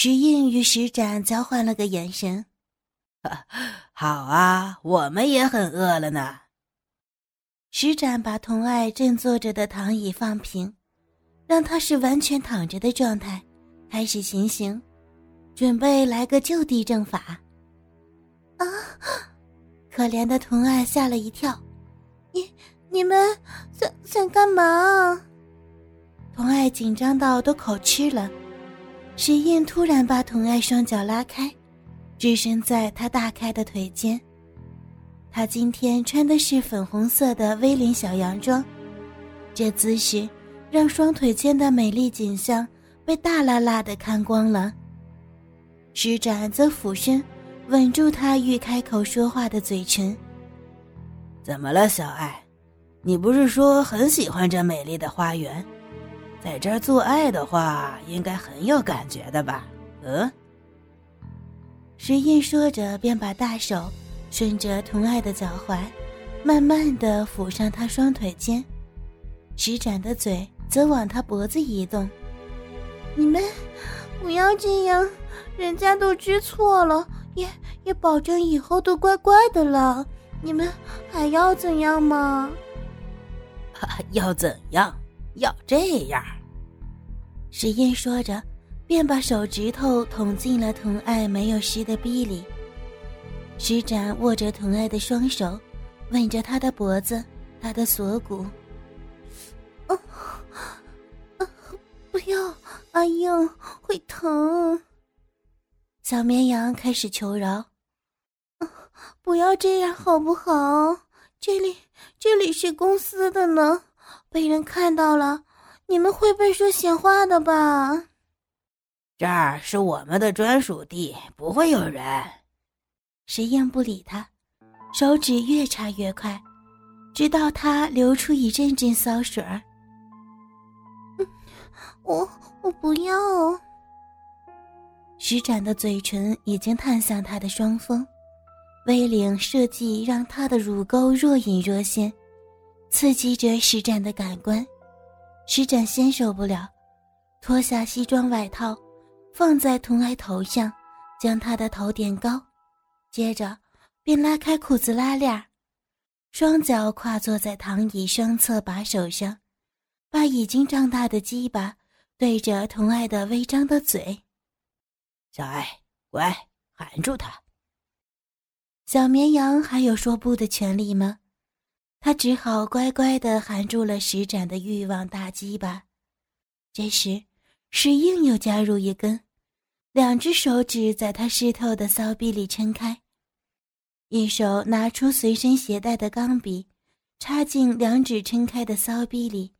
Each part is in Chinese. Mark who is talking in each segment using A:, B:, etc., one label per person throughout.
A: 石印与石展交换了个眼神。
B: 好啊，我们也很饿了呢。
A: 石展把童爱正坐着的躺椅放平，让他是完全躺着的状态，开始行刑，准备来个就地正法。啊！可怜的童爱吓了一跳，你你们想想干嘛？童爱紧张到都口吃了。石燕突然把童爱双脚拉开，置身在他大开的腿间。他今天穿的是粉红色的 V 领小洋装，这姿势让双腿间的美丽景象被大辣辣的看光了。施展则俯身吻住他欲开口说话的嘴唇。
B: 怎么了，小爱？你不是说很喜欢这美丽的花园，在这儿做爱的话，应该很有感觉的吧？嗯。
A: 石印说着，便把大手。顺着童爱的脚踝，慢慢的抚上她双腿间，施展的嘴则往她脖子移动。你们不要这样，人家都知错了，也也保证以后都乖乖的了。你们还要怎样吗？
B: 要怎样？要这样。
A: 石燕说着，便把手指头捅进了童爱没有湿的逼里。施展握着童爱的双手，吻着她的脖子，她的锁骨。啊啊！不要，阿英会疼。小绵羊开始求饶：“不要这样好不好？这里这里是公司的呢，被人看到了，你们会被说闲话的吧？”
B: 这儿是我们的专属地，不会有人。
A: 石燕不理他，手指越插越快，直到他流出一阵阵骚水儿。我我不要。施展的嘴唇已经探向他的双峰，V 领设计让他的乳沟若隐若现，刺激着施展的感官。施展先受不了，脱下西装外套，放在童爱头上，将他的头垫高。接着，便拉开裤子拉链双脚跨坐在躺椅双侧把手上，把已经胀大的鸡巴对着童爱的微张的嘴。
B: 小爱，乖，含住他。
A: 小绵羊还有说不的权利吗？他只好乖乖的含住了施展的欲望大鸡巴。这时，石英又加入一根。两只手指在他湿透的骚逼里撑开，一手拿出随身携带的钢笔，插进两指撑开的骚逼里，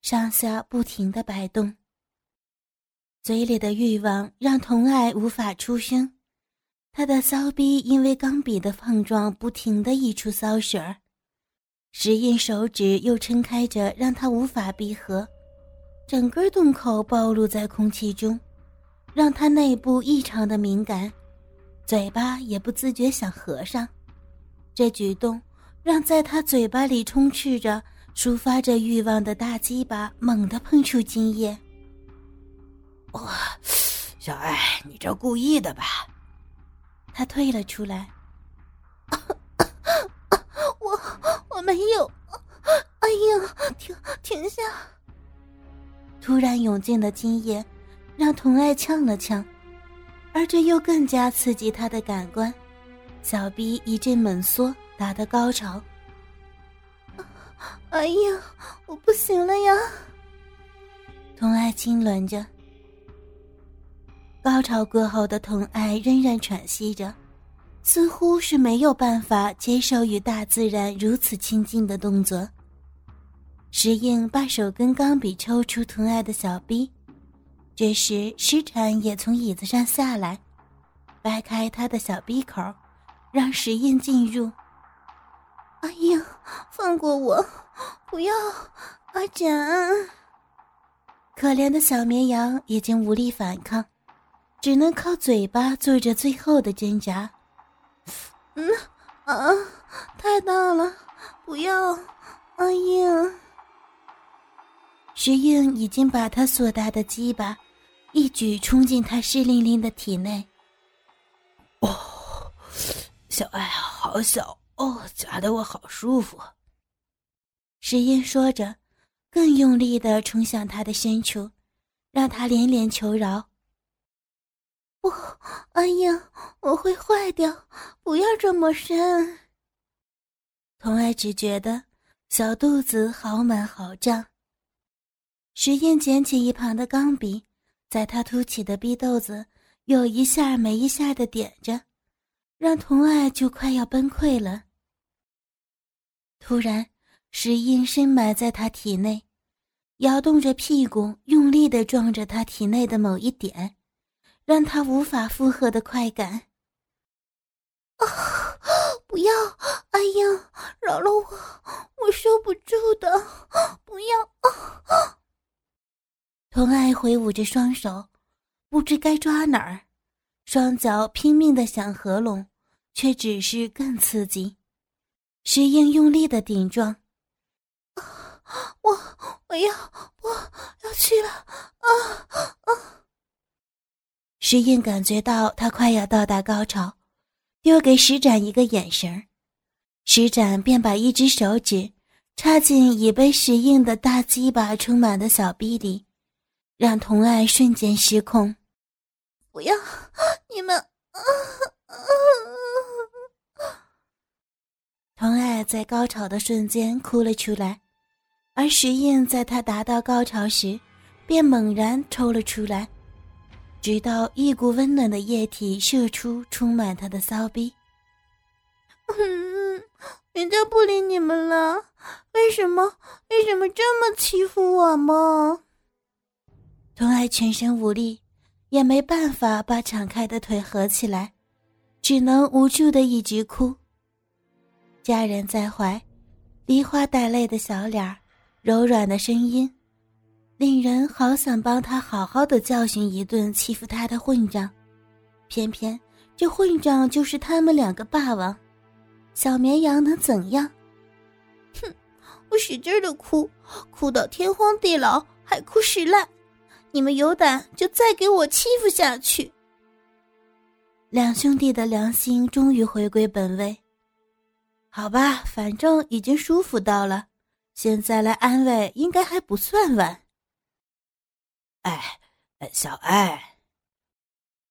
A: 上下不停的摆动。嘴里的欲望让童爱无法出声，他的骚逼因为钢笔的碰撞不停的溢出骚水儿，石印手指又撑开着，让他无法闭合，整个洞口暴露在空气中。让他内部异常的敏感，嘴巴也不自觉想合上。这举动让在他嘴巴里充斥着、抒发着欲望的大鸡巴猛地碰触精液。
B: 哇，小爱，你这故意的吧？
A: 他退了出来。我我没有。哎呀，停停下！突然涌进的精液。让童爱呛了呛，而这又更加刺激他的感官，小臂一阵猛缩，达到高潮。哎呀，我不行了呀！童爱痉挛着。高潮过后的童爱仍然喘息着，似乎是没有办法接受与大自然如此亲近的动作。石英把手跟钢笔抽出疼爱的小臂。这时，石产也从椅子上下来，掰开他的小鼻口，让石印进入。阿英，放过我，不要！阿展，可怜的小绵羊已经无力反抗，只能靠嘴巴做着最后的挣扎。嗯，啊，太大了，不要！阿英，石英已经把他所大的鸡巴。一举冲进他湿淋淋的体内。
B: 哦，小爱好小哦，夹得我好舒服。
A: 石英说着，更用力的冲向他的深处，让他连连求饶。不，哎呀，我会坏掉！不要这么深。童爱只觉得小肚子好满好胀。石英捡起一旁的钢笔，在他凸起的逼豆子有一下没一下的点着，让童爱就快要崩溃了。突然，石英深埋在他体内，摇动着屁股，用力的撞着他体内的某一点。让他无法负荷的快感。啊！不要！哎呀，饶了我！我受不住的！不要！啊！童爱挥舞着双手，不知该抓哪儿，双脚拼命的想合拢，却只是更刺激。石英用力的顶撞。啊！我我要我要去了！啊啊！石印感觉到他快要到达高潮，又给石展一个眼神石展便把一只手指插进已被石印的大鸡巴充满的小臂里，让童爱瞬间失控。不要，你们！童爱在高潮的瞬间哭了出来，而石印在他达到高潮时，便猛然抽了出来。直到一股温暖的液体射出，充满他的骚逼。嗯，人家不理你们了，为什么？为什么这么欺负我吗？童爱全身无力，也没办法把敞开的腿合起来，只能无助的一直哭。家人在怀，梨花带泪的小脸，柔软的声音。令人好想帮他好好的教训一顿欺负他的混账，偏偏这混账就是他们两个霸王，小绵羊能怎样？哼，我使劲的哭，哭到天荒地老，还哭实烂，你们有胆就再给我欺负下去。两兄弟的良心终于回归本位，好吧，反正已经舒服到了，现在来安慰应该还不算晚。
B: 哎，小爱，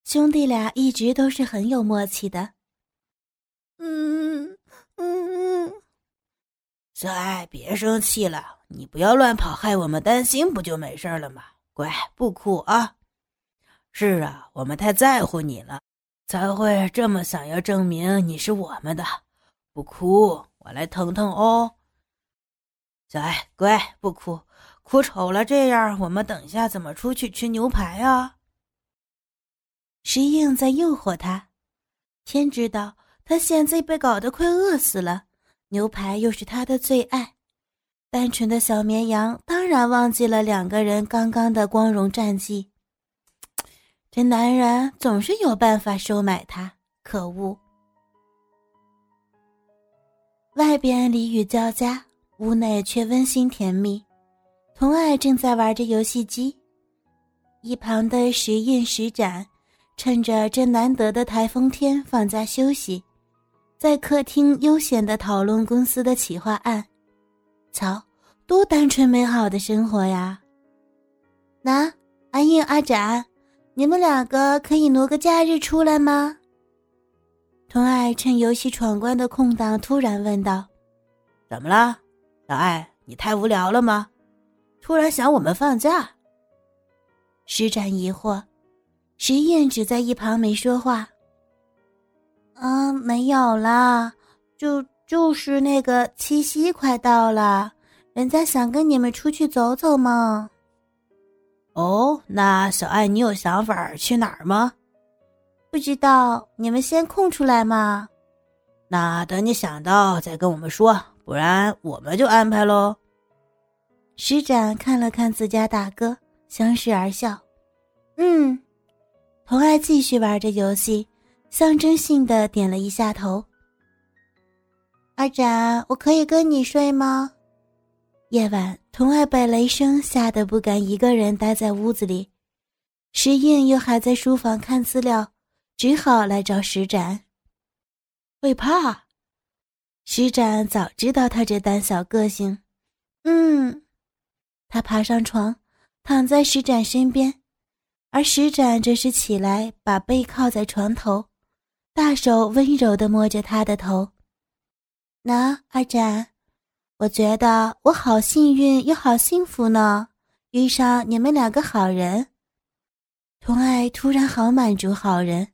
A: 兄弟俩一直都是很有默契的。
B: 嗯嗯嗯，小爱，别生气了，你不要乱跑，害我们担心，不就没事了吗？乖，不哭啊。是啊，我们太在乎你了，才会这么想要证明你是我们的。不哭，我来疼疼哦。小爱，乖，不哭。哭丑了，这样我们等一下怎么出去吃牛排啊？
A: 石英在诱惑他，天知道他现在被搞得快饿死了，牛排又是他的最爱。单纯的小绵羊当然忘记了两个人刚刚的光荣战绩。这男人总是有办法收买他，可恶！外边梨雨交加，屋内却温馨甜蜜。童爱正在玩着游戏机，一旁的石印、石展趁着这难得的台风天放假休息，在客厅悠闲的讨论公司的企划案。瞧，多单纯美好的生活呀！那阿印、阿展，你们两个可以挪个假日出来吗？童爱趁游戏闯关的空档，突然问道：“
B: 怎么了，小爱？你太无聊了吗？”突然想我们放假，
A: 施展疑惑，石燕只在一旁没说话。啊，没有啦，就就是那个七夕快到了，人家想跟你们出去走走嘛。
B: 哦，那小爱，你有想法去哪儿吗？
A: 不知道，你们先空出来嘛。
B: 那等你想到再跟我们说，不然我们就安排喽。
A: 石展看了看自家大哥，相视而笑。嗯，童爱继续玩着游戏，象征性的点了一下头。阿展，我可以跟你睡吗？夜晚，童爱被雷声吓得不敢一个人待在屋子里，石印又还在书房看资料，只好来找石展。
B: 会怕？
A: 石展早知道他这胆小个性。嗯，他爬上床，躺在石展身边，而石展则是起来，把背靠在床头，大手温柔地摸着他的头。那二展，我觉得我好幸运又好幸福呢，遇上你们两个好人。童爱突然好满足，好人。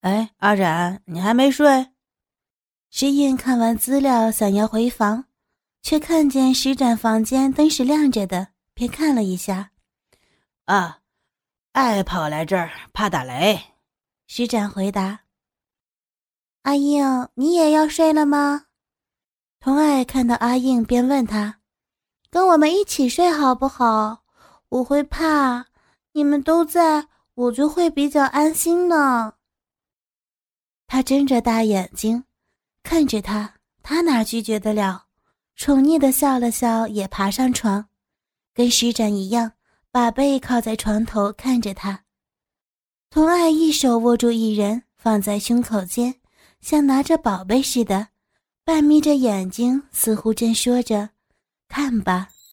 B: 哎，阿展，你还没睡？
A: 石印看完资料，想要回房，却看见石展房间灯是亮着的，便看了一下。
B: 啊，爱跑来这儿，怕打雷。
A: 石展回答。阿英，你也要睡了吗？童爱看到阿英，便问他：“跟我们一起睡好不好？我会怕，你们都在，我就会比较安心呢。”他睁着大眼睛看着他，他哪拒绝得了？宠溺的笑了笑，也爬上床，跟施展一样，把背靠在床头看着他。童爱一手握住一人，放在胸口间。像拿着宝贝似的，半眯着眼睛，似乎正说着：“看吧。”